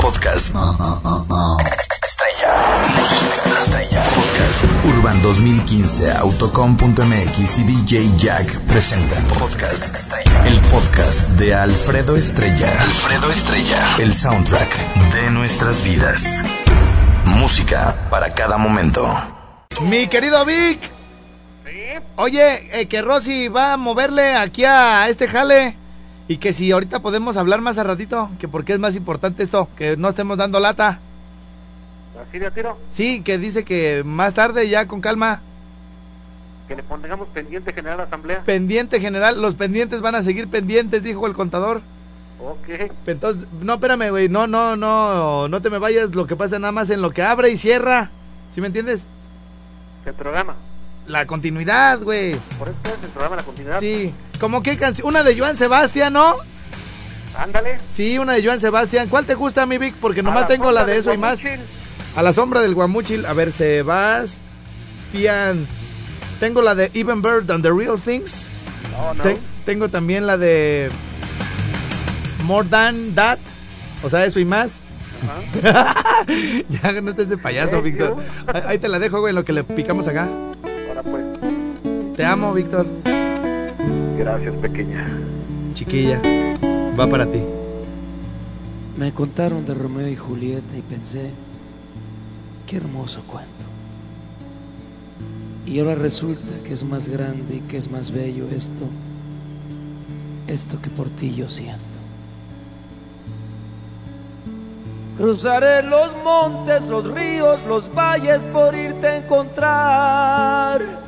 Podcast. Estrella. Música estrella. Podcast. Urban 2015, Autocom.mx y DJ Jack presentan. Podcast. Estrella. El podcast de Alfredo Estrella. Alfredo Estrella. El soundtrack de nuestras vidas. Música para cada momento. Mi querido Vic. Oye, eh, que Rosy va a moverle aquí a este jale. Y que si ahorita podemos hablar más a ratito, que porque es más importante esto, que no estemos dando lata. ¿Así de tiro? Sí, que dice que más tarde ya con calma. Que le pongamos pendiente general a la asamblea. Pendiente general, los pendientes van a seguir pendientes, dijo el contador. Ok. Entonces, no, espérame, güey, no, no, no, no te me vayas, lo que pasa nada más en lo que abre y cierra. ¿Sí me entiendes? El programa. La continuidad, güey. Por eso es el programa La Continuidad. Sí. ¿Cómo qué canción? Una de Joan Sebastián, ¿no? Ándale. Sí, una de Joan Sebastián. ¿Cuál te gusta, mi Vic? Porque A nomás la tengo la de eso y más. A la sombra del guamuchil. A ver, Sebastián. Tengo la de Even Better Than the Real Things. No, no. Ten- tengo también la de More Than That. O sea, eso y más. ya no estés de payaso, Thank Víctor. Ahí ahí te la dejo, güey, en lo que le picamos acá. Te amo, Víctor. Gracias, pequeña. Chiquilla. Va para ti. Me contaron de Romeo y Julieta y pensé, qué hermoso cuento. Y ahora resulta que es más grande y que es más bello esto, esto que por ti yo siento. Cruzaré los montes, los ríos, los valles por irte a encontrar.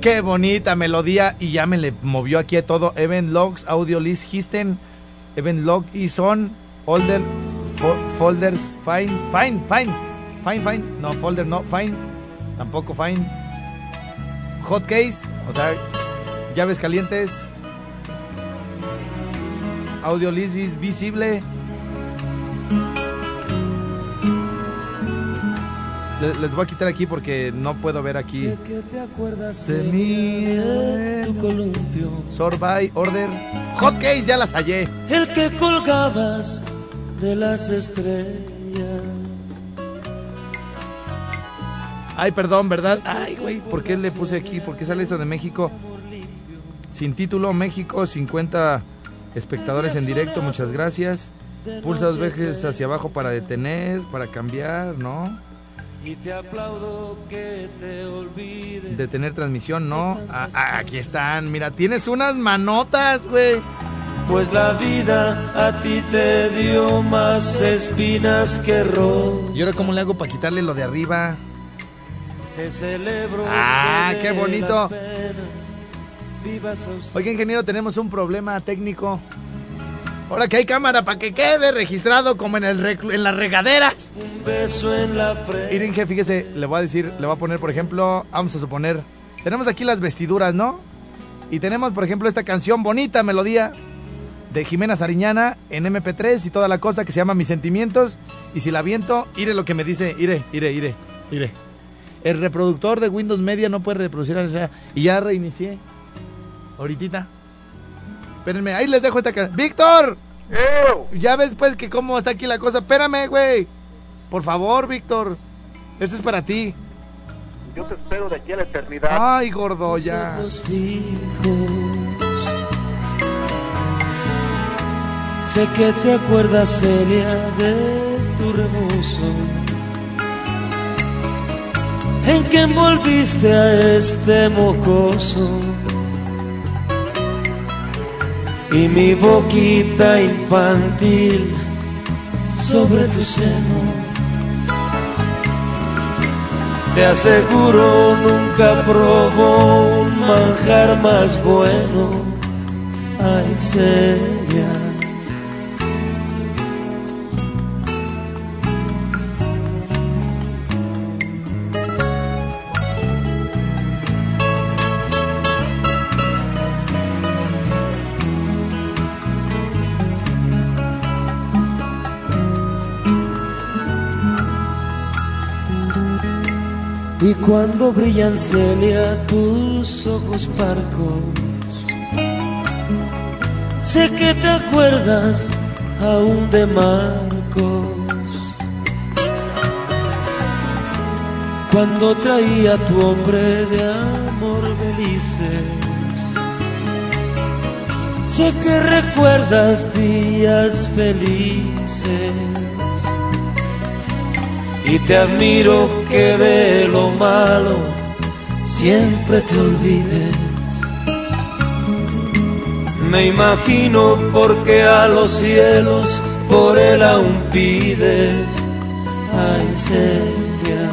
Qué bonita melodía y ya me le movió aquí a todo. Even Logs, Audio List Histen, Even Log y Son, Folder, fo- Folders, Fine, Fine, Fine, Fine, Fine, no, Folder, no, Fine, tampoco Fine. Hot Case, o sea, llaves calientes. Audio List is visible. Le- Les voy a quitar aquí porque no puedo ver aquí. Sé que te acuerdas De mí, de tu columpio, Sorbay, Order. Hot Case, ya las hallé. el que colgabas de las estrellas. Ay, perdón, ¿verdad? Ay, güey, ¿por qué le puse aquí? ¿Por qué sale eso de México? Sin título, México, 50 espectadores en directo, muchas gracias. Pulsa dos veces hacia abajo para detener, para cambiar, ¿no? Y te aplaudo que te olvides. Detener transmisión, no. Ah, ah, aquí están, mira, tienes unas manotas, güey. Pues la vida a ti te dio más espinas que rosas. ¿Y ahora cómo le hago para quitarle lo de arriba? Te celebro. Ah, qué de bonito. Oiga, ingeniero, tenemos un problema técnico. Ahora que hay cámara para que quede registrado como en, el en las regaderas. Un beso en la frente. Fíjese, le voy a decir, le voy a poner, por ejemplo, vamos a suponer, tenemos aquí las vestiduras, ¿no? Y tenemos, por ejemplo, esta canción bonita, melodía de Jimena Sariñana en MP3 y toda la cosa que se llama Mis Sentimientos. Y si la viento, ire lo que me dice, ire, ire, ire, ire. El reproductor de Windows Media no puede reproducir esa. Y ya reinicié. Ahorita. Espérenme, ahí les dejo esta canción. ¡Víctor! ¡Ew! Ya ves pues que cómo está aquí la cosa. Espérame, güey. Por favor, Víctor. Este es para ti. Yo te espero de aquí a la eternidad. Ay, gordo, ya. Sé que te acuerdas, Celia, de tu rebozo. En que envolviste a este mocoso. Y mi boquita infantil sobre tu seno. Te aseguro nunca probó un manjar más bueno. Ay. Y cuando brillan Celia tus ojos parcos, sé que te acuerdas aún de Marcos. Cuando traía tu hombre de amor felices, sé que recuerdas días felices. Y te admiro que de lo malo siempre te olvides. Me imagino porque a los cielos por él aún pides. Ay, Celia.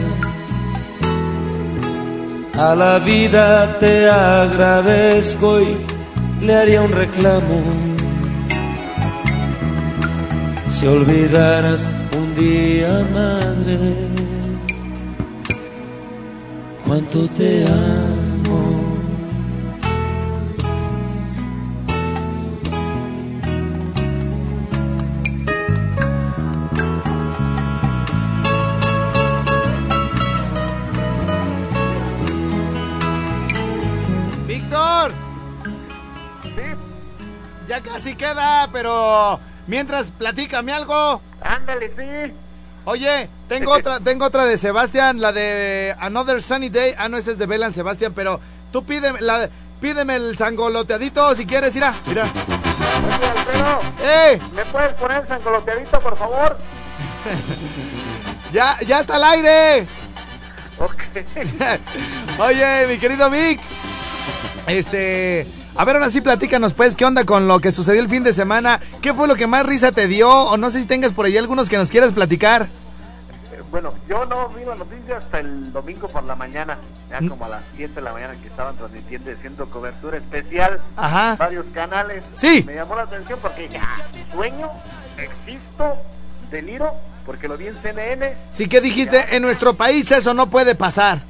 A la vida te agradezco y le haría un reclamo. Si olvidaras un día, madre, cuánto te amo. Víctor, ya casi queda, pero mientras platícame algo. ándale, sí. Oye, tengo otra, tengo otra de Sebastián, la de Another Sunny Day. Ah, no, esa es de Belan Sebastián, pero tú pídeme, la, pídeme el sangoloteadito si quieres, mira, mira. Oye, Alfredo, ¡Eh! ¿me puedes poner el sangoloteadito, por favor? ¡Ya, ya está al aire! Ok. Oye, mi querido Vic. Este. A ver, ahora sí platícanos, pues, ¿qué onda con lo que sucedió el fin de semana? ¿Qué fue lo que más risa te dio? O no sé si tengas por ahí algunos que nos quieras platicar. Eh, Bueno, yo no vi la noticia hasta el domingo por la mañana, ya como a las 7 de la mañana que estaban transmitiendo haciendo cobertura especial, Ajá. varios canales. Sí. Me llamó la atención porque ah, sueño, existo, deliro, porque lo vi en CNN, Sí, que dijiste? En nuestro país eso no puede pasar.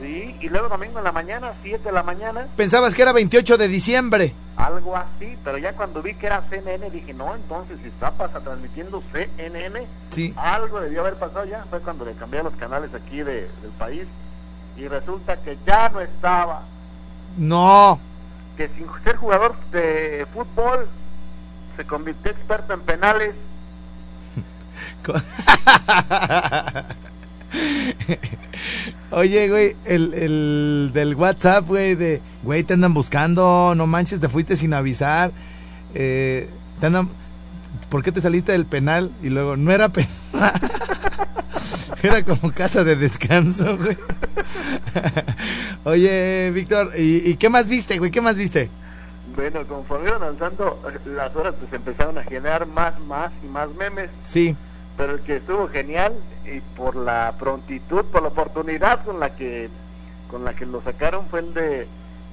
Sí, y luego domingo en la mañana, 7 de la mañana, Pensabas que era 28 de diciembre. algo así, pero ya cuando vi que era CNN dije, no, entonces si está pasa transmitiendo CNN, Sí. algo debió haber pasado ya, fue cuando le cambié los canales aquí de- del país y resulta que ya no estaba, No. que sin ser jugador de fútbol se convirtió experto en penales. Oye, güey, el, el del WhatsApp, güey, de, güey, te andan buscando, no manches, te fuiste sin avisar. Eh, te andan, ¿por qué te saliste del penal? Y luego, no era penal. era como casa de descanso, güey. Oye, Víctor, ¿y, ¿y, qué más viste, güey? ¿Qué más viste? Bueno, conforme iban avanzando las horas, pues empezaron a generar más, más y más memes. Sí. Pero el que estuvo genial, y por la prontitud, por la oportunidad con la que con la que lo sacaron, fue el de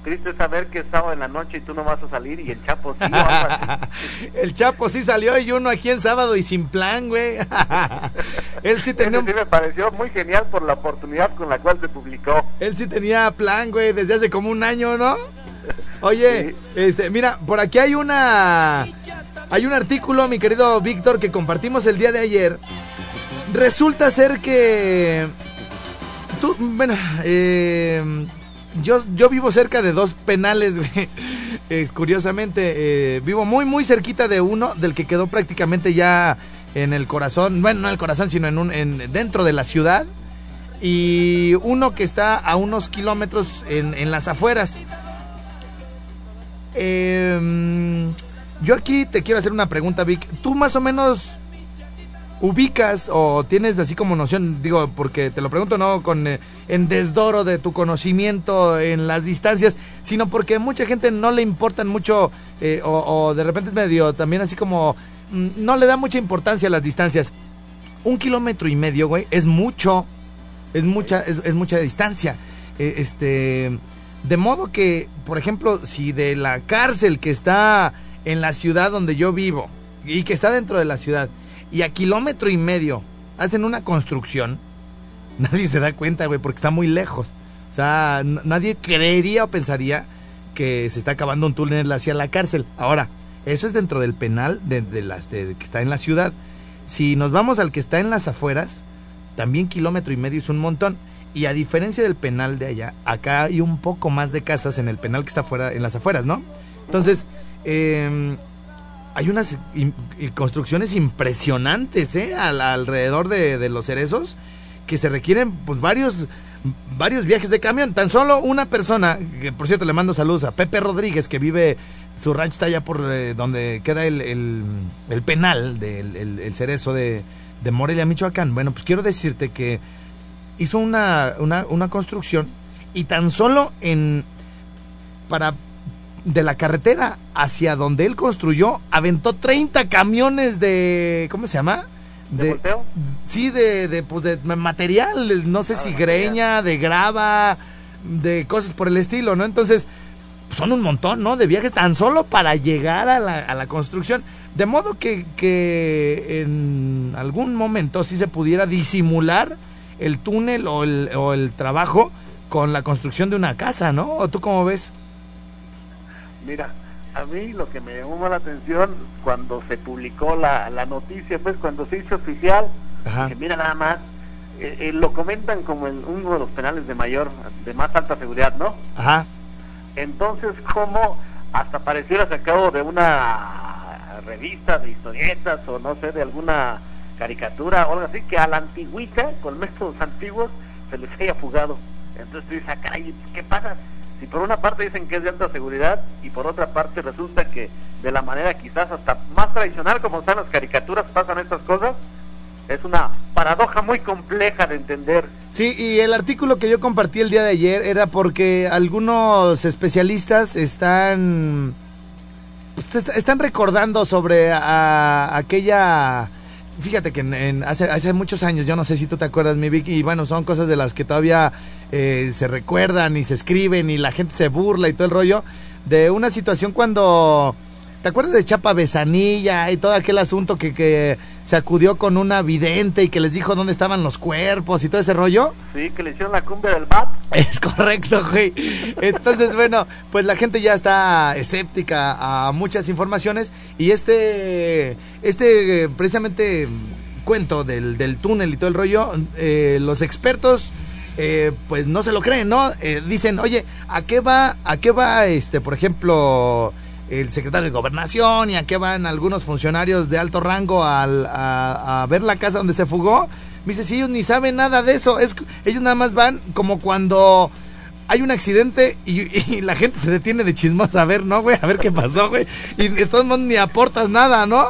triste saber que es sábado en la noche y tú no vas a salir y el Chapo sí. el Chapo sí salió y uno aquí en sábado y sin plan, güey. Él sí tenía... sí me pareció muy genial por la oportunidad con la cual se publicó. Él sí tenía plan, güey, desde hace como un año, ¿no? Oye, este, mira, por aquí hay una... Hay un artículo, mi querido Víctor, que compartimos el día de ayer. Resulta ser que... Tú, bueno, eh yo, yo vivo cerca de dos penales, curiosamente, eh, vivo muy, muy cerquita de uno, del que quedó prácticamente ya en el corazón, bueno, no en el corazón, sino en un, en, dentro de la ciudad. Y uno que está a unos kilómetros en, en las afueras. Em, yo aquí te quiero hacer una pregunta, Vic. ¿Tú más o menos ubicas o tienes así como noción, digo, porque te lo pregunto no con eh, en desdoro de tu conocimiento en las distancias, sino porque mucha gente no le importan mucho eh, o, de repente es medio también así como mm, no le da mucha importancia a las distancias. Un kilómetro y medio, güey, es mucho, es mucha, es, mucha distancia. Eh, este, de modo que, por ejemplo, si de la cárcel que está en la ciudad donde yo vivo y que está dentro de la ciudad y a kilómetro y medio hacen una construcción, nadie se da cuenta, güey, porque está muy lejos. O sea, nadie creería o pensaría que se está acabando un túnel hacia la cárcel. Ahora, eso es dentro del penal de, que está en la ciudad. Si nos vamos al que está en las afueras, también kilómetro y medio es un montón. Y a diferencia del penal de allá, acá hay un poco más de casas en el penal que está fuera, en las afueras, ¿no? Entonces, eh, hay unas construcciones impresionantes ¿eh? alrededor de, los cerezos que se requieren pues varios varios viajes de camión. Tan solo una persona, que por cierto le mando saludos a Pepe Rodríguez, que vive, su rancho está allá por eh, donde queda el, el, penal del el, cerezo de, de, Morelia, Michoacán. Bueno, pues quiero decirte que hizo una, una, una construcción y tan solo en para de la carretera hacia donde él construyó, aventó 30 camiones de, ¿cómo se llama? De, Sí, de, de, pues de material, no sé ah, si greña, de grava, de cosas por el estilo, ¿no? Entonces, son un montón, ¿no? De viajes tan solo para llegar a la, a la construcción. De modo que, que en algún momento sí se pudiera disimular el túnel o el, o el trabajo con la construcción de una casa, ¿no? ¿O tú cómo ves? Mira, a mí lo que me llamó la atención cuando se publicó la, la noticia, pues cuando se hizo oficial, que mira nada más, eh, eh, lo comentan como uno de los penales de mayor, de más alta seguridad, ¿no? Ajá. Entonces, como hasta pareciera sacado de una revista de historietas o no sé, de alguna caricatura o algo así, que a la antigüita, con métodos antiguos, se les haya fugado. Entonces tú dices, ah, ¿qué pasa? Si por una parte dicen que es de alta seguridad y por otra parte resulta que de la manera quizás hasta más tradicional como están las caricaturas pasan estas cosas, es una paradoja muy compleja de entender. Sí, y el artículo que yo compartí el día de ayer era porque algunos especialistas están pues, están recordando sobre aquella fíjate que en, hace, hace muchos años, yo no sé si tú te acuerdas, mi Vicky, y bueno, son cosas de las que todavía eh, se recuerdan y se escriben y la gente se burla y todo el rollo, de una situación cuando ¿Te acuerdas de Chapa Besanilla y todo aquel asunto que, que se acudió con una vidente y que les dijo dónde estaban los cuerpos y todo ese rollo? Sí, que le hicieron la cumbia del bat. Es correcto, güey. Entonces, bueno, pues la gente ya está escéptica a muchas informaciones y este, este precisamente cuento del, del túnel y todo el rollo, eh, los expertos... Eh, pues no se lo creen, ¿no? Eh, dicen, oye, ¿a qué va, a qué va, este, por ejemplo, el secretario de gobernación y a qué van algunos funcionarios de alto rango al, a, ver la casa donde se fugó, Me dice, si ellos ni saben nada de eso. Es, ellos nada más van como cuando hay un accidente y, la gente se detiene de chismosa a ver, ¿no, güey? A ver qué pasó, güey. Y de todos modos ni aportas nada, ¿no?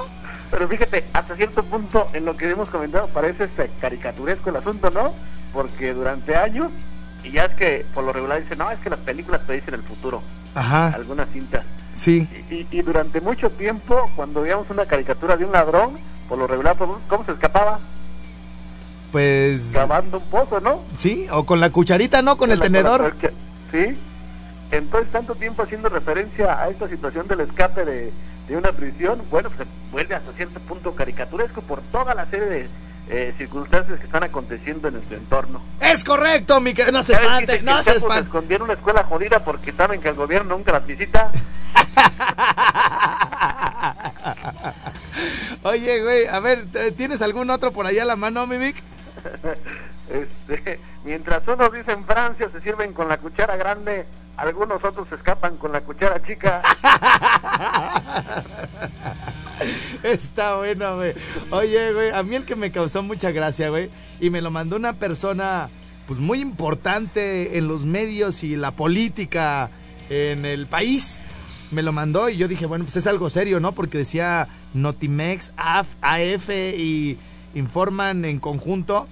Pero fíjate, hasta cierto punto, en lo que hemos comentado, parece este caricaturesco el asunto, ¿no? Porque durante años, y ya es que por lo regular dicen, no, es que las películas te dicen el futuro. Ajá. Algunas cintas. Sí. Y, y, durante mucho tiempo, cuando veíamos una caricatura de un ladrón, por lo regular, ¿cómo se escapaba? Pues... Cavando un pozo, ¿no? Sí, o con la cucharita, ¿no? Con el tenedor. sí. Entonces, tanto tiempo haciendo referencia a esta situación del escape de, de una prisión, bueno, pues vuelve hasta cierto punto caricaturesco por toda la serie de eh, circunstancias que están aconteciendo en nuestro entorno. Es correcto, mi querido. No se espante, no se espante. Escondieron una escuela jodida porque saben que el gobierno nunca las visita. Oye, güey, a ver, ¿tienes algún otro por allá a la mano, mi Vic? este, mientras unos dicen Francia se sirven con la cuchara grande, algunos otros se escapan con la cuchara chica. Está bueno, güey. Oye, güey, a mí el que me causó mucha gracia, güey, y me lo mandó una persona, pues muy importante en los medios y la política en el país. Me lo mandó y yo dije, bueno, pues es algo serio, ¿no? Porque decía Notimex, AF, AF y informan en conjunto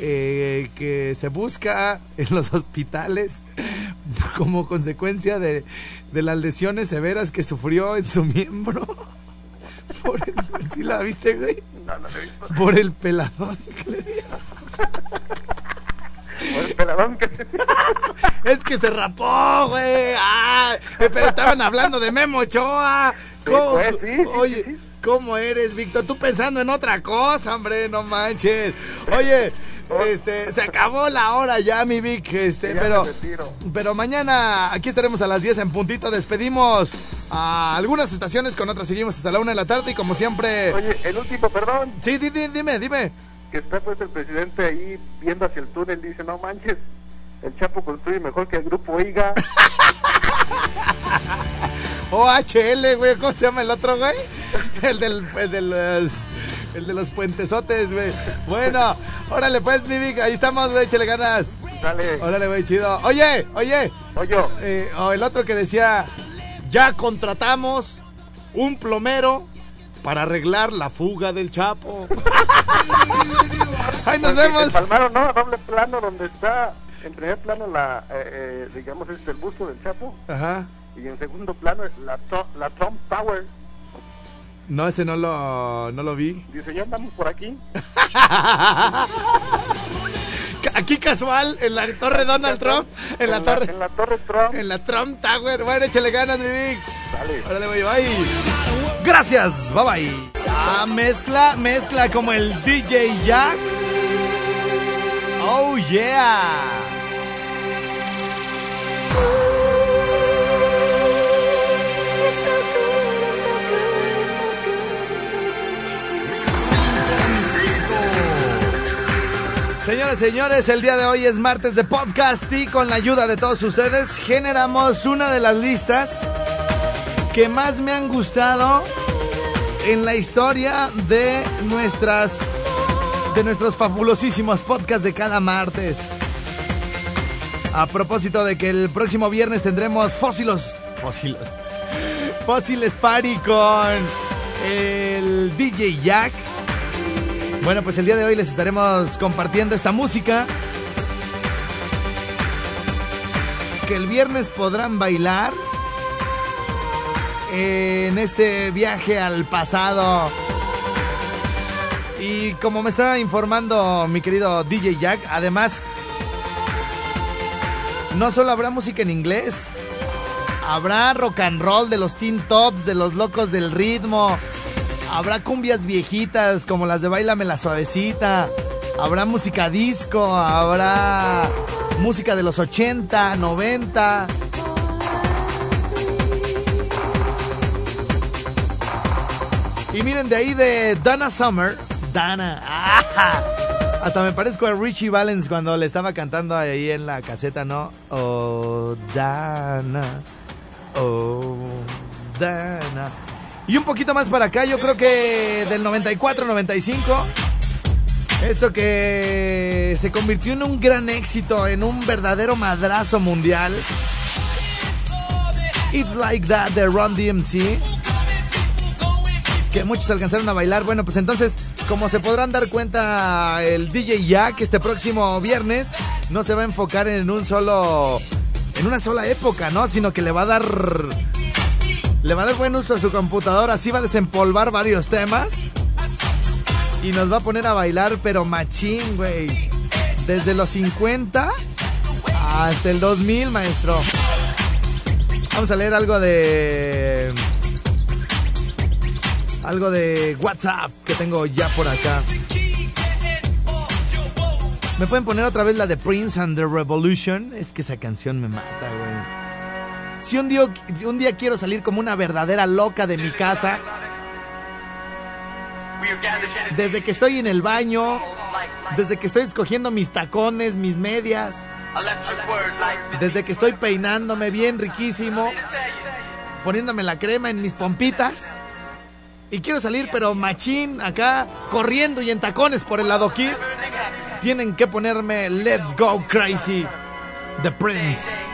eh, que se busca en los hospitales como consecuencia de, de las lesiones severas que sufrió en su miembro. Por el, ¿Sí la viste, güey? No, no he visto. Por el peladón que le dio. Por el peladón que Es que se rapó, güey. Ah, pero estaban hablando de Memo Ochoa. ¿Cómo? pues, sí, sí, Oye, sí. ¿cómo eres, Víctor? Tú pensando en otra cosa, hombre, no manches. Oye, este, se acabó la hora ya, mi Vic, este, Ya pero pero mañana aquí estaremos a las 10 en puntito. Despedimos a algunas estaciones, con otras seguimos hasta la una de la tarde y como siempre. Oye, el último, perdón, Sí, di- di- dime, dime. que está pues el presidente ahí viendo hacia el túnel, dice, no manches, el Chapo construye mejor que el grupo Oiga. OHL, güey, ¿cómo se llama el otro, güey? El del, el de los, el de los puentesotes, güey. Bueno, órale pues, mi Vic, ahí estamos, güey, échale ganas. Dale, Órale, güey, chido. Oye, oye, oye, eh, o el otro que decía, ya contratamos un plomero para arreglar la fuga del Chapo. Ahí nos vemos. Palmaron, ¿no? Doble plano donde está, en primer plano, la, eh, eh, digamos, este, el busto del Chapo, Ajá. y en segundo plano, la, la Trump Tower. No, ese no lo, no lo vi. Dice, ya andamos por aquí. Aquí casual, en la torre Donald Trump, en la torre, En la Torre Trump. en la Trump Tower. Bueno, échale ganas, mi Vic. Dale. Órale, güey, bye. Gracias, bye bye. Ah, mezcla, mezcla como el DJ Jack. Oh yeah. Señoras y señores, el día de hoy es martes de podcast y con la ayuda de todos ustedes generamos una de las listas que más me han gustado en la historia de nuestras de nuestros fabulosísimos podcasts de cada martes. A propósito de que el próximo viernes tendremos fósilos, fósilos, fósiles party con el DJ Jack. Bueno, pues el día de hoy les estaremos compartiendo esta música que el viernes podrán bailar en este viaje al pasado. Y como me estaba informando mi querido DJ Jack, además, no solo habrá música en inglés, habrá rock and roll de los Teen Tops, de los locos del ritmo, habrá cumbias viejitas como las de Bailame la Suavecita, habrá música disco, habrá música de los 80, 90. Y miren, de ahí de Dana Summer. Dana. ¡ah! Hasta me parezco a Richie Valens cuando le estaba cantando ahí en la caseta, ¿no? Oh, Dana. Oh, Dana. Y un poquito más para acá, yo creo que del 94, 95. Eso que se convirtió en un gran éxito, en un verdadero madrazo mundial. It's Like That de Ron DMC. Que muchos alcanzaron a bailar. Bueno, pues entonces, como se podrán dar cuenta, el DJ Jack este próximo viernes no se va a enfocar en un solo. en una sola época, ¿no? Sino que le va a dar. Le va a dar buen uso a su computadora. Así va a desempolvar varios temas. Y nos va a poner a bailar, pero machín, güey. Desde los 50 hasta el 2000, maestro. Vamos a leer algo de. Algo de WhatsApp que tengo ya por acá. ¿Me pueden poner otra vez la de Prince and the Revolution? Es que esa canción me mata. Si un día, quiero salir como una verdadera loca de mi casa, desde que estoy en el baño, desde que estoy escogiendo mis tacones, mis medias, desde que estoy peinándome bien riquísimo, poniéndome la crema en mis pompitas. Y quiero salir, pero machín, acá, corriendo y en tacones por el lado aquí. Tienen que ponerme Let's Go Crazy, The Prince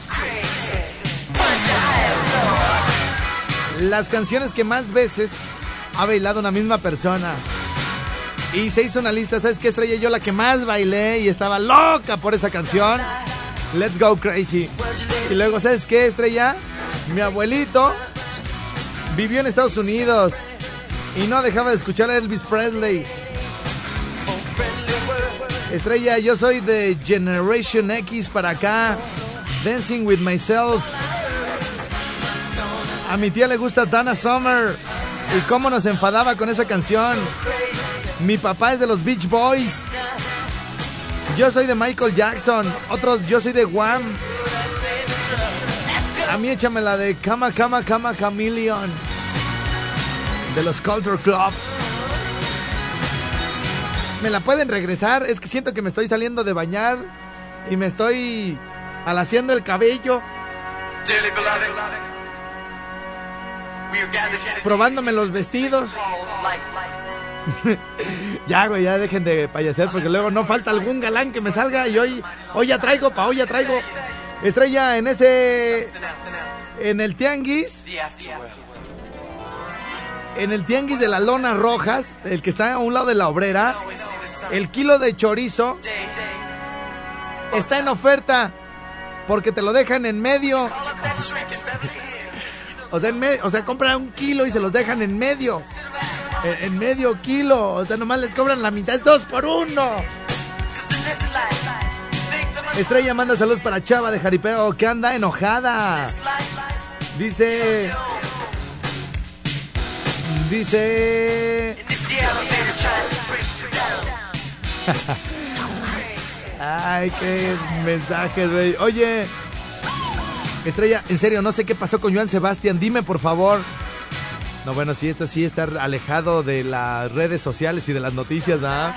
Las canciones que más veces ha bailado una misma persona. Y se hizo una lista, ¿sabes qué estrella? Yo la que más bailé y estaba loca por esa canción. Let's Go Crazy. Y luego, ¿sabes qué estrella? Mi abuelito vivió en Estados Unidos y no dejaba de escuchar a Elvis Presley. Estrella, yo soy de Generation X para acá. Dancing with Myself. A mi tía le gusta Dana Summer. Y cómo nos enfadaba con esa canción. Mi papá es de los Beach Boys. Yo soy de Michael Jackson. Otros, yo soy de Wham. A mí échame la de Cama, Cama, Cama, Chameleon. De los Culture Club. ¿Me la pueden regresar? Es que siento que me estoy saliendo de bañar y me estoy alaciando el cabello. Probándome los vestidos. ya, güey, ya dejen de payaser porque luego no falta algún galán que me salga y hoy, hoy ya traigo, pa, hoy ya traigo. Estrella en ese. En el tianguis. En el tianguis de las lonas rojas, el que está a un lado de la obrera, el kilo de chorizo está en oferta porque te lo dejan en medio. O sea, en medio, o sea, compran un kilo y se los dejan en medio. En, en, medio kilo. O sea, nomás les cobran la mitad. Es dos por uno. Estrella manda saludos para Chava de Jaripeo que anda enojada. Dice. Dice. Ay, qué mensajes, güey. Oye, Estrella, en serio, no sé qué pasó con Joan Sebastián. Dime, por favor. No, bueno, sí, esto sí está alejado de las redes sociales y de las noticias, ¿verdad?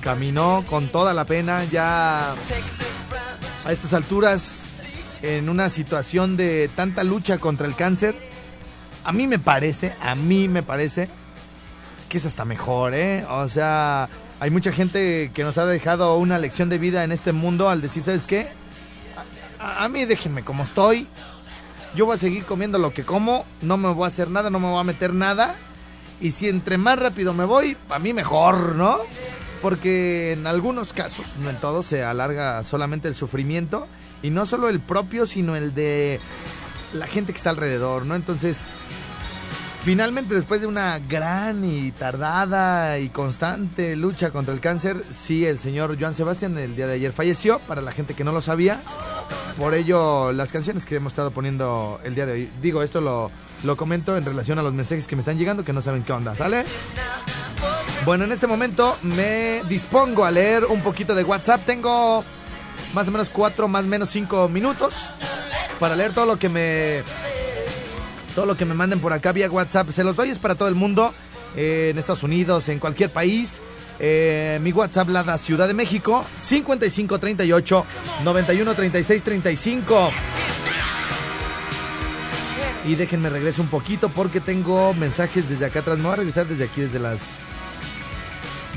Caminó con toda la pena, ya a estas alturas, en una situación de tanta lucha contra el cáncer. A mí me parece, a mí me parece que es hasta mejor, ¿eh? O sea, hay mucha gente que nos ha dejado una lección de vida en este mundo al decir, ¿sabes qué? A, mí déjenme como estoy. Yo voy a seguir comiendo lo que como, no me voy a hacer nada, no me voy a meter nada. Y si entre más rápido me voy, para mí mejor, ¿no? Porque en algunos casos, no en todos, se alarga solamente el sufrimiento. Y no solo el propio, sino el de la gente que está alrededor, ¿no? Entonces, Finalmente, después de una gran y tardada y constante lucha contra el cáncer, sí, el señor Joan Sebastián el día de ayer falleció, para la gente que no lo sabía. Por ello, las canciones que hemos estado poniendo el día de hoy, digo, esto lo, lo comento en relación a los mensajes que me están llegando, que no saben qué onda, ¿sale? Bueno, en este momento me dispongo a leer un poquito de WhatsApp. Tengo más o menos cuatro, más o menos cinco minutos para leer todo lo que me todo lo que me manden por acá vía WhatsApp. Se los doy es para todo el mundo, eh, en Estados Unidos, en cualquier país. Eh, mi WhatsApp la da Ciudad de México 5538 91 36 35. Y déjenme regreso un poquito porque tengo mensajes desde acá atrás. Me voy a regresar desde aquí, desde las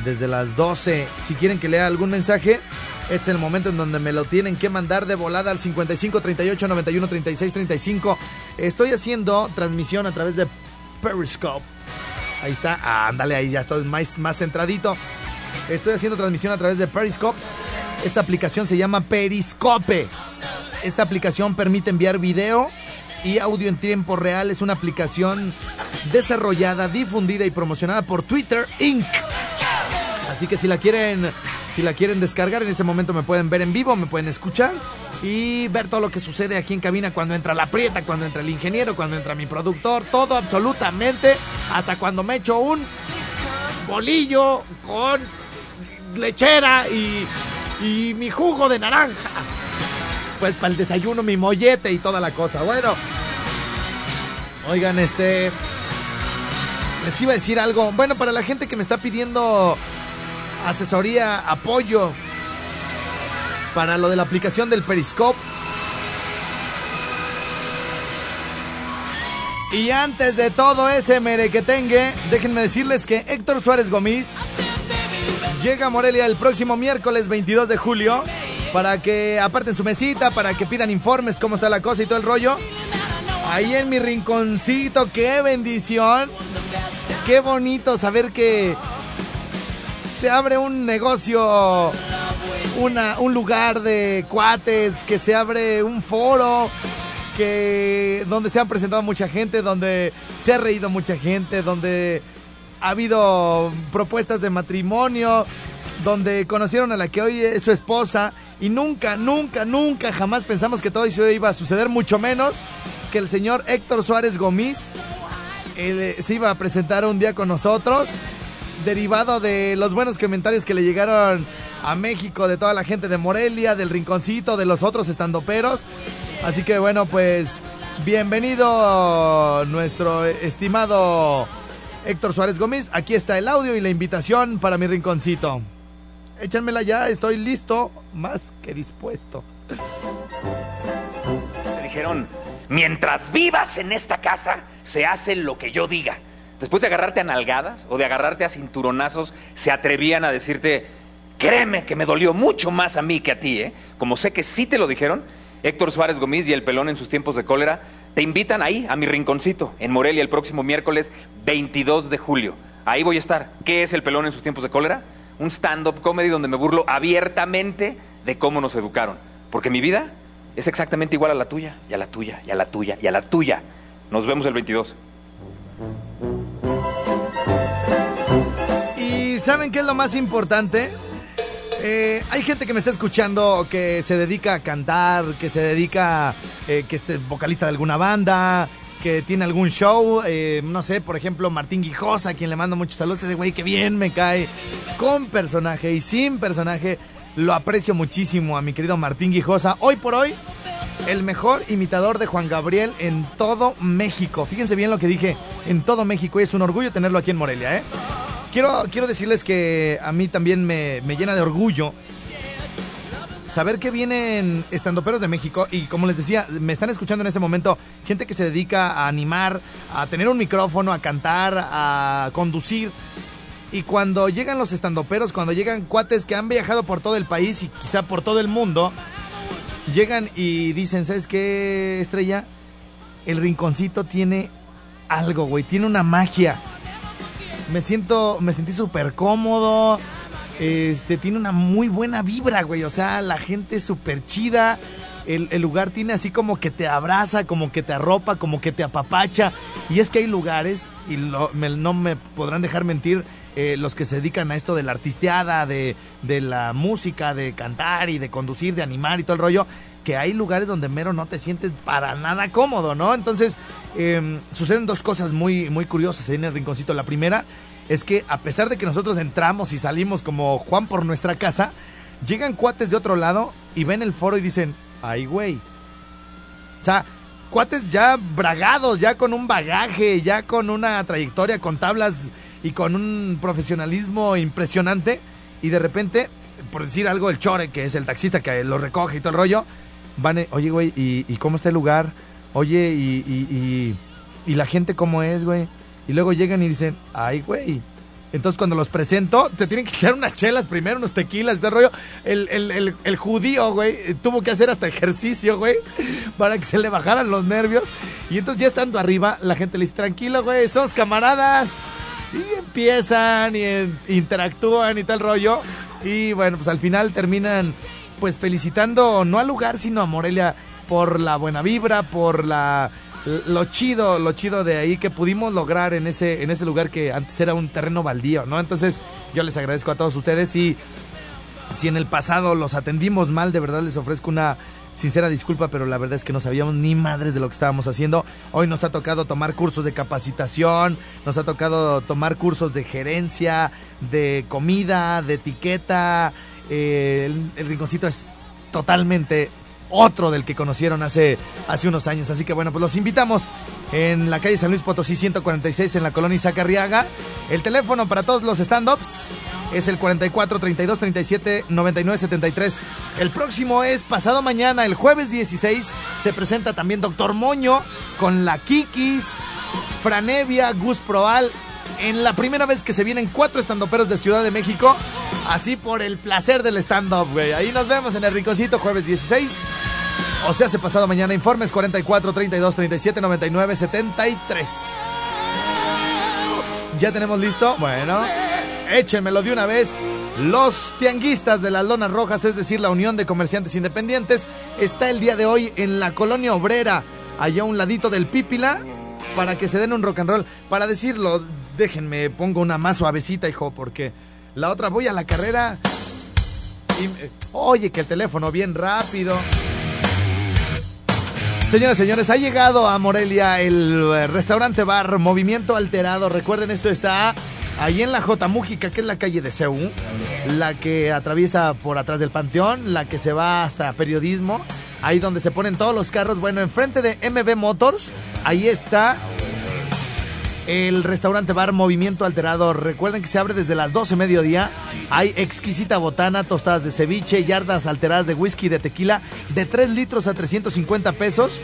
desde las 12. Si quieren que lea algún mensaje, es el momento en donde me lo tienen que mandar de volada al 55 38 91 36 35. Estoy haciendo transmisión a través de Periscope. Ahí está, ándale, ahí ya estoy más, más centradito. Estoy haciendo transmisión a través de Periscope. Esta aplicación se llama Periscope. Esta aplicación permite enviar video y audio en tiempo real. Es una aplicación desarrollada, difundida y promocionada por Twitter Inc. Así que si la quieren, si la quieren descargar en este momento me pueden ver en vivo, me pueden escuchar y ver todo lo que sucede aquí en cabina cuando entra la prieta, cuando entra el ingeniero, cuando entra mi productor, todo absolutamente, hasta cuando me echo un bolillo con lechera y, y mi jugo de naranja. Pues para el desayuno mi mollete y toda la cosa. Bueno, oigan, este... Les iba a decir algo. Bueno, para la gente que me está pidiendo asesoría, apoyo para lo de la aplicación del Periscope. Y antes de todo ese merequetengue, déjenme decirles que Héctor Suárez Gómez llega a Morelia el próximo miércoles 22 de julio para que aparten su mesita, para que pidan informes cómo está la cosa y todo el rollo. Ahí en mi rinconcito, qué bendición. Qué bonito saber que se abre un negocio, una, un lugar de cuates, que se abre un foro, que donde se han presentado mucha gente, donde se ha reído mucha gente, donde ha habido propuestas de matrimonio, donde conocieron a la que hoy es su esposa y nunca, nunca, nunca, jamás pensamos que todo eso iba a suceder, mucho menos que el señor Héctor Suárez Gómez eh, se iba a presentar un día con nosotros derivado de los buenos comentarios que le llegaron a México de toda la gente de Morelia, del Rinconcito, de los otros estandoperos. Así que bueno, pues bienvenido nuestro estimado Héctor Suárez Gómez. Aquí está el audio y la invitación para mi Rinconcito. Échanmela ya, estoy listo, más que dispuesto. Te dijeron, mientras vivas en esta casa, se hace lo que yo diga. Después de agarrarte a nalgadas o de agarrarte a cinturonazos, se atrevían a decirte, créeme que me dolió mucho más a mí que a ti, ¿eh? Como sé que sí te lo dijeron, Héctor Suárez Gómez y el pelón en sus tiempos de cólera te invitan ahí, a mi rinconcito, en Morelia, el próximo miércoles 22 de julio. Ahí voy a estar. ¿Qué es el pelón en sus tiempos de cólera? Un stand-up comedy donde me burlo abiertamente de cómo nos educaron. Porque mi vida es exactamente igual a la tuya, y a la tuya, y a la tuya, y a la tuya. Nos vemos el 22. Saben qué es lo más importante? Eh, hay gente que me está escuchando que se dedica a cantar, que se dedica, eh, que es vocalista de alguna banda, que tiene algún show, eh, no sé, por ejemplo, Martín Guijosa, a quien le mando muchos saludos, ese güey que bien me cae, con personaje y sin personaje, lo aprecio muchísimo a mi querido Martín Guijosa. Hoy por hoy, el mejor imitador de Juan Gabriel en todo México. Fíjense bien lo que dije, en todo México, y es un orgullo tenerlo aquí en Morelia, ¿eh? Quiero, quiero decirles que a mí también me, me llena de orgullo saber que vienen estandoperos de México y como les decía, me están escuchando en este momento gente que se dedica a animar, a tener un micrófono, a cantar, a conducir. Y cuando llegan los estandoperos, cuando llegan cuates que han viajado por todo el país y quizá por todo el mundo, llegan y dicen, ¿sabes qué, estrella? El rinconcito tiene algo, güey, tiene una magia. Me siento, me sentí súper cómodo. Este, tiene una muy buena vibra, güey. O sea, la gente es súper chida. El, el, lugar tiene así como que te abraza, como que te arropa, como que te apapacha. Y es que hay lugares, y lo, me, no me podrán dejar mentir, eh, los que se dedican a esto de la artisteada, de, de la música, de cantar y de conducir, de animar y todo el rollo, que hay lugares donde mero no te sientes para nada cómodo, ¿no? Entonces, eh, suceden dos cosas muy, muy curiosas en el rinconcito. La primera es que a pesar de que nosotros entramos y salimos como Juan por nuestra casa, llegan cuates de otro lado y ven el foro y dicen, ay güey. O sea, cuates ya bragados, ya con un bagaje, ya con una trayectoria, con tablas y con un profesionalismo impresionante. Y de repente, por decir algo, el chore, que es el taxista que lo recoge y todo el rollo, van, eh, oye güey, ¿y, cómo está el lugar? Oye, ¿y, y, la gente cómo es, güey? Y luego llegan y dicen, ay, güey. Entonces cuando los presento, te tienen que echar unas chelas primero, unos tequilas, este rollo. El, el, el, judío, güey, tuvo que hacer hasta ejercicio, güey, para que se le bajaran los nervios. Y entonces ya estando arriba, la gente le dice, tranquilo, güey, somos camaradas. Y empiezan y interactúan y tal rollo. Y bueno, pues al final terminan pues felicitando no al lugar, sino a Morelia por la buena vibra, por la lo chido, lo chido de ahí que pudimos lograr en ese en ese lugar que antes era un terreno baldío, ¿no? Entonces, yo les agradezco a todos ustedes y si en el pasado los atendimos mal, de verdad les ofrezco una sincera disculpa, pero la verdad es que no sabíamos ni madres de lo que estábamos haciendo. Hoy nos ha tocado tomar cursos de capacitación, nos ha tocado tomar cursos de gerencia, de comida, de etiqueta. Eh, el, rinconcito es totalmente otro del que conocieron hace, hace unos años. Así que bueno, pues los invitamos en la calle San Luis Potosí 146 en la colonia Isaac Arriaga. El teléfono para todos los stand-ups es el 44 32 37 99 73. El próximo es pasado mañana, el jueves 16, se presenta también Doctor Moño con la Kikis, Franevia, Gus Proal. En la primera vez que se vienen cuatro estandoperos de Ciudad de México, así por el placer del stand-up, güey. Ahí nos vemos en el Rinconcito, jueves 16. O sea, hace pasado mañana, informes 44 32 37 99 73. ¿Ya tenemos listo? Bueno, échenmelo de una vez. Los tianguistas de las lonas rojas, es decir, la Unión de Comerciantes Independientes, está el día de hoy en la colonia obrera, allá a un ladito del Pípila, para que se den un rock and roll. Para decirlo, déjenme, pongo una más suavecita, hijo, porque la otra voy a la carrera y... eh, Oye, que el teléfono bien rápido. Señoras y señores, ha llegado a Morelia el eh, restaurante bar Movimiento Alterado. Recuerden, esto está ahí en la J. Mújica, que es la calle de CEU, la que atraviesa por atrás del Panteón, la que se va hasta periodismo, ahí donde se ponen todos los carros. Bueno, enfrente de MB Motors, ahí está el restaurante bar Movimiento Alterado. Recuerden que se abre desde las 12 mediodía. Hay exquisita botana, tostadas de ceviche, yardas alteradas de whisky y de tequila de 3 litros a 350 pesos.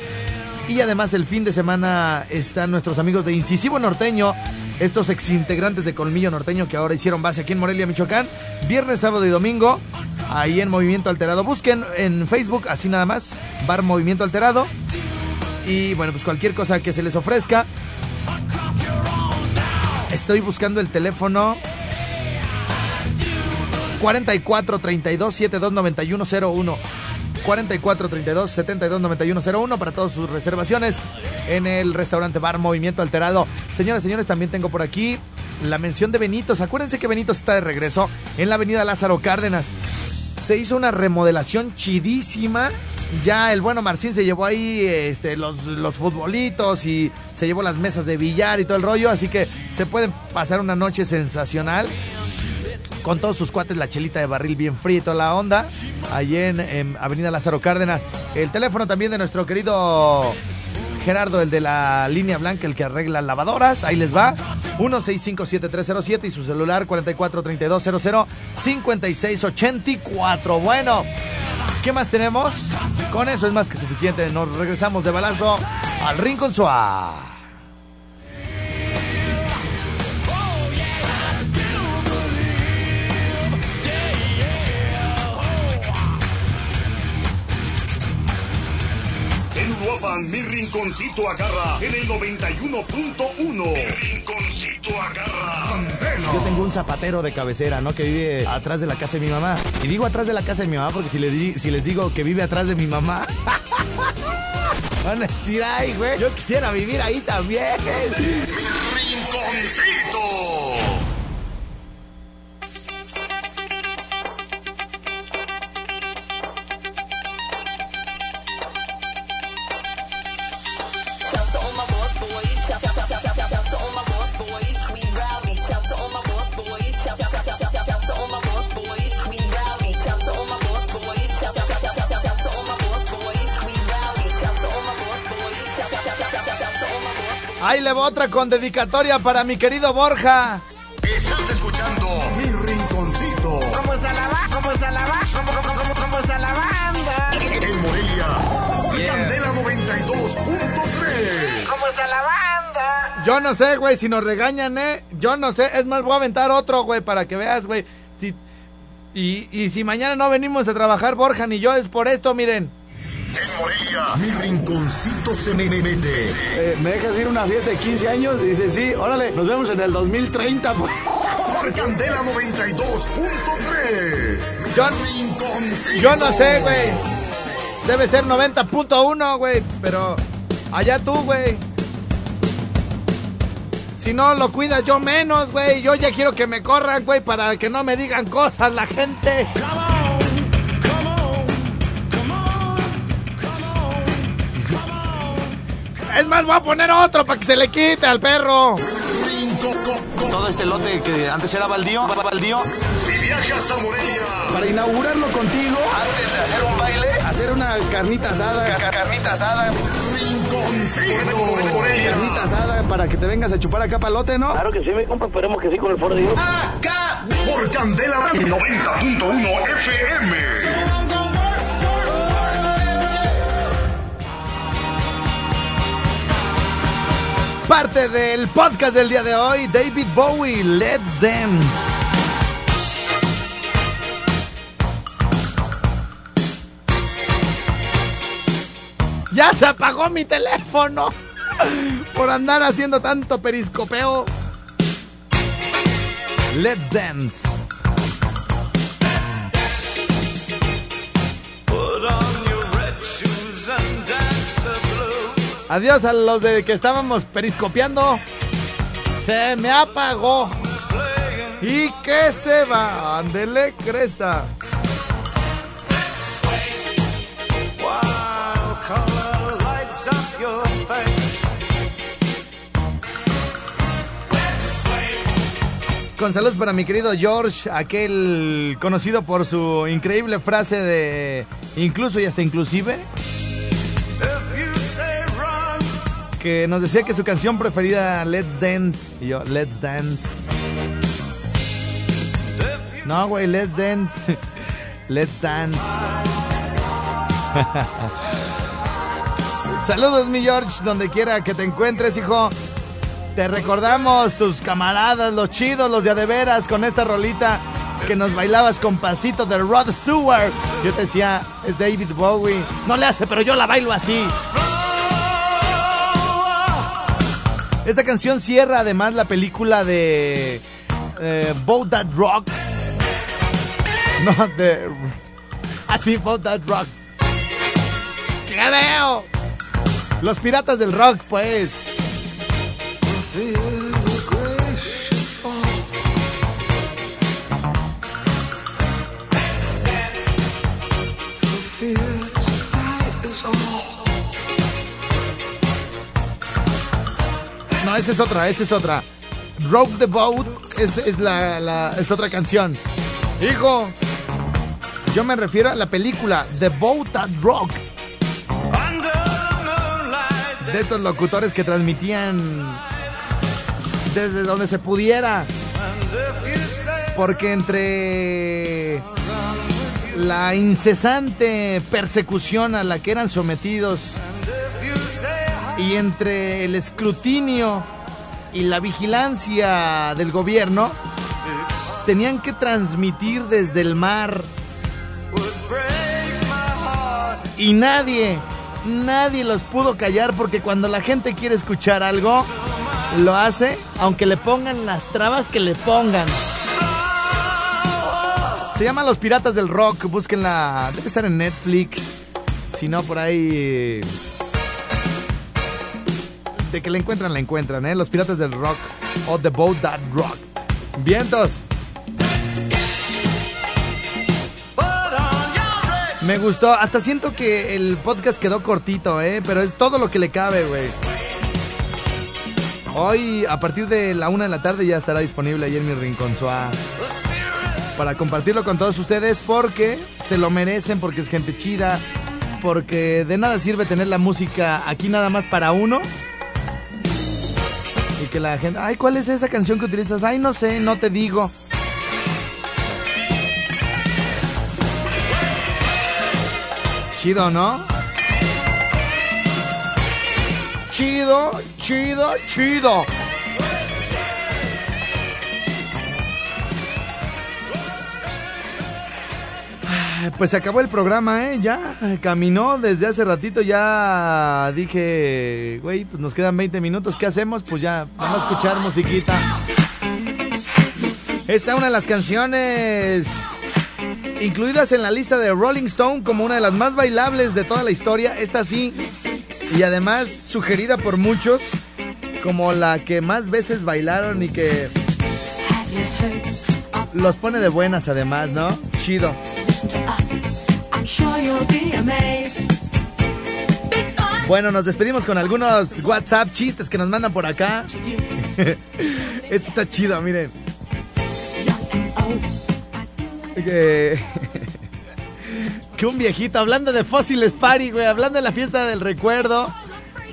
Y además el fin de semana están nuestros amigos de Incisivo Norteño, estos exintegrantes de Colmillo Norteño que ahora hicieron base aquí en Morelia, Michoacán, viernes, sábado y domingo, ahí en Movimiento Alterado. Busquen en Facebook, así nada más, Bar Movimiento Alterado. Y bueno, pues cualquier cosa que se les ofrezca, Estoy buscando el teléfono 44 32 72 91 01. 44 32 72 91 01 para todas sus reservaciones en el restaurante Bar Movimiento Alterado. Señoras y señores, también tengo por aquí la mención de Benitos. Acuérdense que Benitos está de regreso en la avenida Lázaro Cárdenas. Se hizo una remodelación chidísima. Ya el bueno Marcín se llevó ahí este, los, los futbolitos y se llevó las mesas de billar y todo el rollo. Así que se pueden pasar una noche sensacional con todos sus cuates, la chelita de barril bien fría y toda la onda, allí en, en Avenida Lázaro Cárdenas. El teléfono también de nuestro querido Gerardo, el de la línea blanca, el que arregla lavadoras, ahí les va. 1657307 y su celular 443200-5684. Bueno, ¿qué más tenemos? Con eso es más que suficiente. Nos regresamos de balazo al Rincón Suá. Uruapan, mi rinconcito agarra en el 91.1. Mi rinconcito agarra. Yo tengo un zapatero de cabecera, ¿no? Que vive atrás de la casa de mi mamá. Y digo atrás de la casa de mi mamá porque si, le di- si les digo que vive atrás de mi mamá, van a decir, ay, güey, yo quisiera vivir ahí también. Rinconcito. Le va otra con dedicatoria para mi querido Borja. Estás escuchando Mi Rinconcito. ¿Cómo está la banda? ¿Cómo está la banda? ¿Cómo, cómo, cómo, cómo está la banda? En Morelia, por Candela 92.3. ¿Cómo está la banda? Yo no sé, güey, si nos regañan, ¿eh? Yo no sé. Es más, voy a aventar otro, güey, para que veas, güey. Si- y, y si mañana no venimos a trabajar, Borja ni yo, es por esto, miren. En Morelia, Mi Rinconcito se me mete. Eh, ¿Me dejas ir a una fiesta de 15 años? Y dice, sí, órale, nos vemos en el 2030, pues. Por Candela 92.3. Yo- Rinconcito. Yo no sé, güey. Debe ser 90.1, güey. Pero allá tú, güey. Si no lo cuidas, yo menos, güey. Yo ya quiero que me corran, güey, para que no me digan cosas la gente. Es más, voy a poner otro para que se le quite al perro. Todo este lote que antes era baldío, baldío, Si viajas a Morelia, Para inaugurarlo contigo, antes de hacer un baile, hacer una carnita asada. ca- carnita asada, Rinconcito. Morelia. Carnita asada para que te vengas a chupar acá palote, ¿no? Claro que sí, mi compa, esperemos que sí con el foro de Dios. Por Candela 90.1 FM. Parte del podcast del día de hoy, David Bowie, Let's Dance. Ya se apagó mi teléfono por andar haciendo tanto periscopeo. Let's Dance. Adiós a los de que estábamos periscopeando. Se me apagó. ¿Y qué se va? Ándele, cresta. Con saludos para mi querido George, aquel conocido por su increíble frase de incluso y hasta inclusive. Que nos decía que su canción preferida Let's Dance. Y yo, Let's Dance. No, güey, Let's Dance. Let's Dance. Saludos, mi George, donde quiera que te encuentres, hijo. Te recordamos tus camaradas, los chidos, los de a de veras, con esta rolita que nos bailabas con pasito de Rod Stewart. Yo te decía, es David Bowie. No le hace, pero yo la bailo así. Esta canción cierra además la película de eh, Boat That Rock. No, de... Así, Boat That Rock. ¿Qué veo? Los piratas del rock, pues. Esa es otra, esa es otra. Rogue the Boat es, es la, la- es otra canción. Hijo, yo me refiero a la película The Boat That Rock. De estos locutores que transmitían desde donde se pudiera. Porque entre la incesante persecución a la que eran sometidos y entre el escrutinio y la vigilancia del gobierno, tenían que transmitir desde el mar. Y nadie, nadie los pudo callar porque cuando la gente quiere escuchar algo, lo hace aunque le pongan las trabas que le pongan. Se llama Los Piratas del Rock, búsquenla, debe estar en Netflix. Si no, por ahí... De que la encuentran, la encuentran, ¿eh? Los Piratas del Rock o The Boat That Rock. Vientos. Me gustó, hasta siento que el podcast quedó cortito, ¿eh? Pero es todo lo que le cabe, güey. Hoy, a partir de la una de la tarde, ya estará disponible ahí en mi rincón Suá. Para compartirlo con todos ustedes porque se lo merecen, porque es gente chida, porque de nada sirve tener la música aquí nada más para uno Y que la gente, ay, ¿cuál es esa canción que utilizas? Ay, no sé, no te digo. Chido, ¿no? Chido, chido, chido. Pues se acabó el programa, ¿eh? Ya caminó desde hace ratito, ya dije, güey, pues nos quedan 20 minutos, ¿qué hacemos? Pues ya, vamos a escuchar musiquita. Esta es una de las canciones incluidas en la lista de Rolling Stone como una de las más bailables de toda la historia. Esta sí, y además sugerida por muchos como la que más veces bailaron y que los pone de buenas además, ¿no? Chido. Bueno, nos despedimos con algunos WhatsApp chistes que nos mandan por acá. Esto está chido, miren. Que, que un viejito, hablando de Fósiles Party, güey, hablando de la fiesta del recuerdo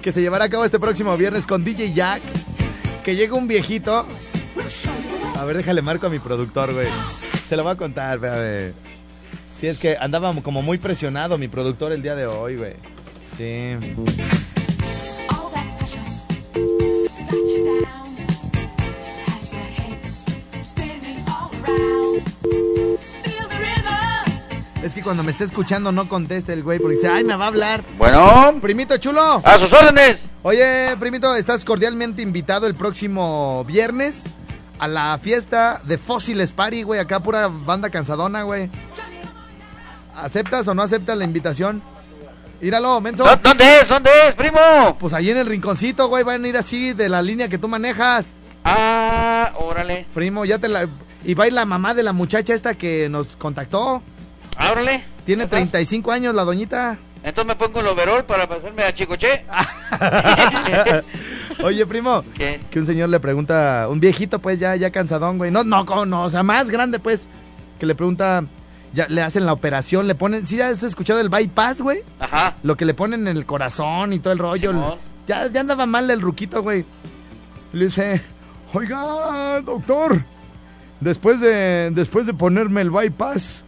que se llevará a cabo este próximo viernes con DJ Jack, que llega un viejito. A ver, déjale marco a mi productor, güey. Se lo voy a contar, espérame. Sí, es que andaba como muy presionado mi productor el día de hoy, güey. Sí. Es que cuando me esté escuchando no conteste el güey porque dice, ay, me va a hablar. Bueno, Primito chulo. a sus órdenes. Oye, primito, estás cordialmente invitado el próximo viernes a la fiesta de Fósiles Party, güey. Acá pura banda cansadona, güey. ¿Aceptas o no aceptas la invitación? Íralo, menso. ¿Dó- ¿Dónde es? ¿Dónde es, primo? Pues ahí en el rinconcito, güey, van a ir así de la línea que tú manejas. Ah, órale. Primo, ya te la... Y va a ir la mamá de la muchacha esta que nos contactó. Ah, órale. Tiene Ajá. 35 años la doñita. Entonces me pongo el overol para pasarme a Chicoche. Oye, primo. ¿Qué? Que un señor le pregunta, un viejito pues ya, ya cansadón, güey. No, no, no, o sea, más grande pues. Que le pregunta, ya le hacen la operación, le ponen, ¿sí has escuchado el bypass, güey? Ajá. Lo que le ponen en el corazón y todo el rollo. Ya, ya andaba mal el ruquito, güey. Le dice, oiga, doctor, después de, después de ponerme el bypass,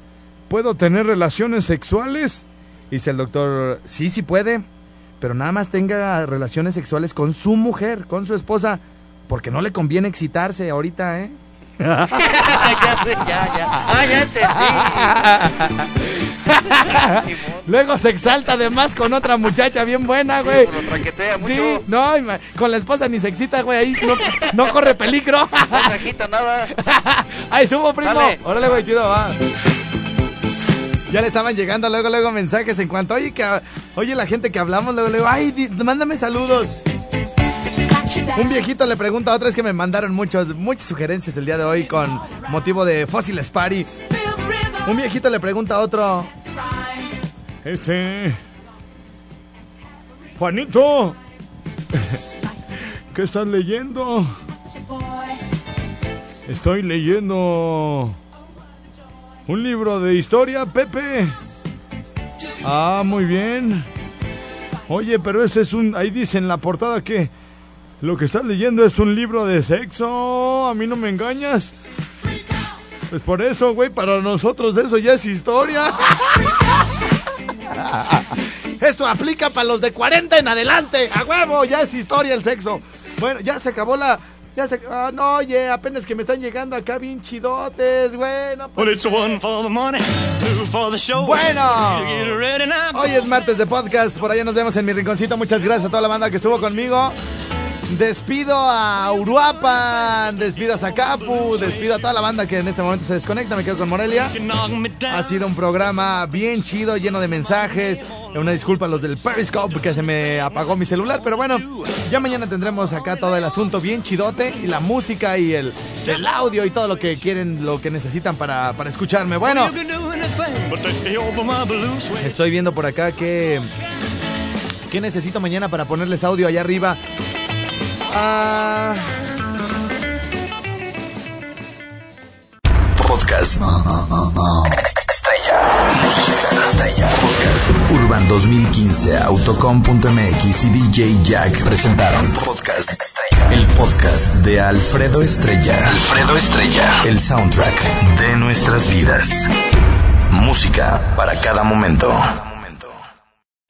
¿puedo tener relaciones sexuales? Y dice el doctor, sí, sí puede, pero nada más tenga relaciones sexuales con su mujer, con su esposa, porque no le conviene excitarse ahorita, ¿eh? ya sé, ya, ya. Ah, ya entendí. Luego se exalta además con otra muchacha bien buena, güey. Lo traquetea mucho. Sí, no, con la esposa ni se excita, güey, ahí no, no corre peligro. No se agita nada. Ahí subo, primo. Dale. Órale, güey, chido, va. Ya le estaban llegando luego, luego mensajes en cuanto, oye, que, oye, la gente que hablamos, luego, luego, ay, di- mándame saludos. Un viejito le pregunta a otro, es que me mandaron muchos, muchas sugerencias el día de hoy con motivo de Fósiles Party. Un viejito le pregunta a otro, este... Juanito, ¿qué estás leyendo? Estoy leyendo un libro de historia, Pepe. Ah, muy bien. Oye, pero ese es un... Ahí dice en la portada que lo que estás leyendo es un libro de sexo. A mí no me engañas. Pues por eso, güey, para nosotros eso ya es historia. Esto aplica para los de 40 en adelante. A huevo, ya es historia el sexo. Bueno, ya se acabó la... Ya se... Ah, no, oye, apenas que me están llegando acá bien chidotes, güey. no, pues-. Bueno. Hoy es martes de podcast, por allá nos vemos en mi rinconcito. Muchas gracias a toda la banda que estuvo conmigo. Despido a Uruapan, despido a Zacapu, despido a toda la banda que en este momento se desconecta. Me quedo con Morelia. Ha sido un programa bien chido, lleno de mensajes. Una disculpa a los del Periscope que se me apagó mi celular, pero bueno, ya mañana tendremos acá todo el asunto bien chidote y la música y el, el audio y todo lo que quieren, lo que necesitan para, para escucharme. Bueno. Estoy viendo por acá que. ¿Qué necesito mañana para ponerles audio allá arriba? Ah. Podcast. Estrella. Música Estrella Podcast. Urban 2015, Autocom.mx y DJ Jack presentaron Podcast Estrella. El podcast de Alfredo Estrella. Alfredo Estrella. El soundtrack de nuestras vidas. Música para cada momento.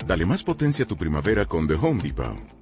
Dale más potencia a tu primavera con The Home Depot.